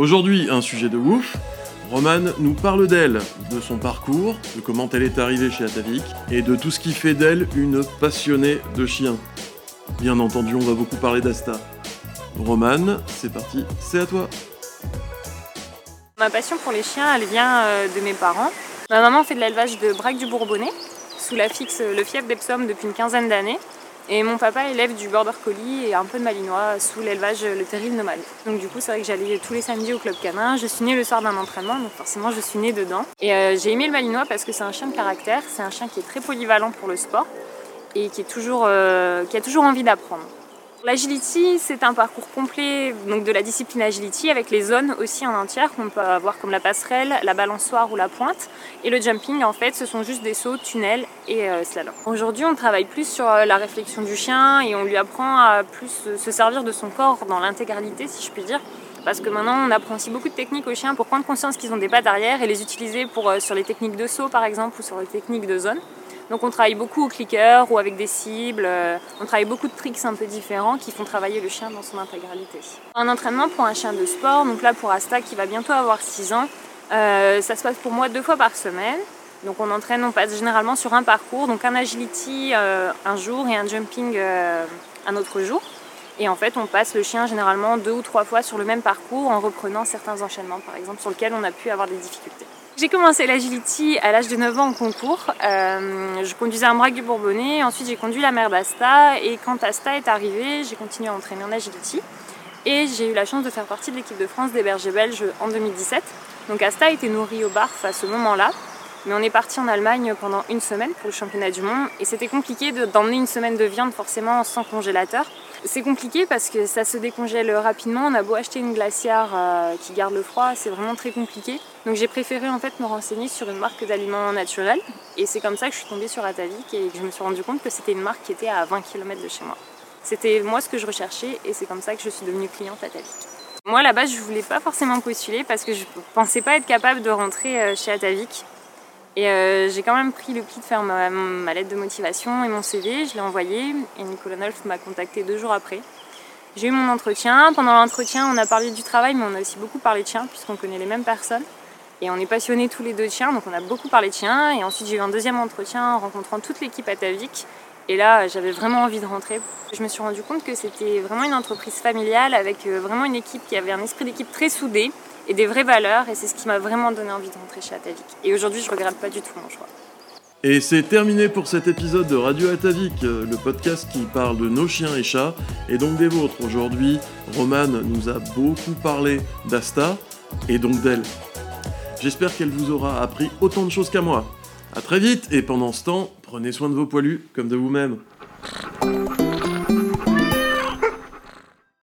Aujourd'hui, un sujet de ouf. Romane nous parle d'elle, de son parcours, de comment elle est arrivée chez Atavik et de tout ce qui fait d'elle une passionnée de chiens. Bien entendu, on va beaucoup parler d'Asta. Romane, c'est parti, c'est à toi. Ma passion pour les chiens, elle vient euh, de mes parents. Ma maman fait de l'élevage de braque du Bourbonnais, sous la fixe le fief d'Epsom depuis une quinzaine d'années. Et mon papa élève du border collie et un peu de malinois sous l'élevage le terril nomade. Donc du coup c'est vrai que j'allais tous les samedis au club canin. Je suis née le soir d'un entraînement, donc forcément je suis née dedans. Et euh, j'ai aimé le malinois parce que c'est un chien de caractère, c'est un chien qui est très polyvalent pour le sport et qui, euh, qui a toujours envie d'apprendre. L'agility, c'est un parcours complet donc de la discipline agility avec les zones aussi en entière qu'on peut avoir comme la passerelle, la balançoire ou la pointe. Et le jumping, en fait, ce sont juste des sauts, tunnels et euh, slalom. Aujourd'hui, on travaille plus sur euh, la réflexion du chien et on lui apprend à plus se servir de son corps dans l'intégralité, si je puis dire. Parce que maintenant, on apprend aussi beaucoup de techniques aux chiens pour prendre conscience qu'ils ont des pattes arrière et les utiliser pour, euh, sur les techniques de saut, par exemple, ou sur les techniques de zone. Donc on travaille beaucoup au clicker ou avec des cibles. Euh, on travaille beaucoup de tricks un peu différents qui font travailler le chien dans son intégralité. Un entraînement pour un chien de sport, donc là pour Asta qui va bientôt avoir 6 ans, euh, ça se passe pour moi deux fois par semaine. Donc on entraîne, on passe généralement sur un parcours, donc un agility euh, un jour et un jumping un autre jour. Et en fait, on passe le chien généralement deux ou trois fois sur le même parcours en reprenant certains enchaînements, par exemple, sur lesquels on a pu avoir des difficultés. J'ai commencé l'agility à l'âge de 9 ans en concours. Euh, je conduisais un braque du Bourbonnais, ensuite j'ai conduit la mère d'Asta et quand Asta est arrivée, j'ai continué à entraîner en agility. Et j'ai eu la chance de faire partie de l'équipe de France des bergers belges en 2017. Donc Asta a été nourrie au barf à ce moment-là. Mais on est parti en Allemagne pendant une semaine pour le championnat du monde et c'était compliqué d'emmener une semaine de viande forcément sans congélateur. C'est compliqué parce que ça se décongèle rapidement. On a beau acheter une glacière euh, qui garde le froid, c'est vraiment très compliqué. Donc j'ai préféré en fait me renseigner sur une marque d'aliments naturels. Et c'est comme ça que je suis tombée sur Atavik et que je me suis rendu compte que c'était une marque qui était à 20 km de chez moi. C'était moi ce que je recherchais et c'est comme ça que je suis devenue cliente Atavik. Moi à la base je voulais pas forcément postuler parce que je pensais pas être capable de rentrer euh, chez Atavik. Et euh, j'ai quand même pris le pli de faire ma, lettre de motivation et mon CV, je l'ai envoyé et Nicolas Nolf m'a contacté deux jours après. J'ai eu mon entretien. Pendant l'entretien, on a parlé du travail, mais on a aussi beaucoup parlé de chiens, puisqu'on connaît les mêmes personnes. Et on est passionnés tous les deux de chiens, donc on a beaucoup parlé de chiens. Et ensuite, j'ai eu un deuxième entretien en rencontrant toute l'équipe à Tavik. Et là, j'avais vraiment envie de rentrer. Je me suis rendu compte que c'était vraiment une entreprise familiale avec euh, vraiment une équipe qui avait un esprit d'équipe très soudé et des vraies valeurs. Et c'est ce qui m'a vraiment donné envie de rentrer chez Atavik. Et aujourd'hui, je regrette pas du tout mon choix. Et c'est terminé pour cet épisode de Radio Atavik, euh, le podcast qui parle de nos chiens et chats, et donc des vôtres. Aujourd'hui, Romane nous a beaucoup parlé d'Asta, et donc d'elle. J'espère qu'elle vous aura appris autant de choses qu'à moi. A très vite, et pendant ce temps, prenez soin de vos poilus comme de vous-même.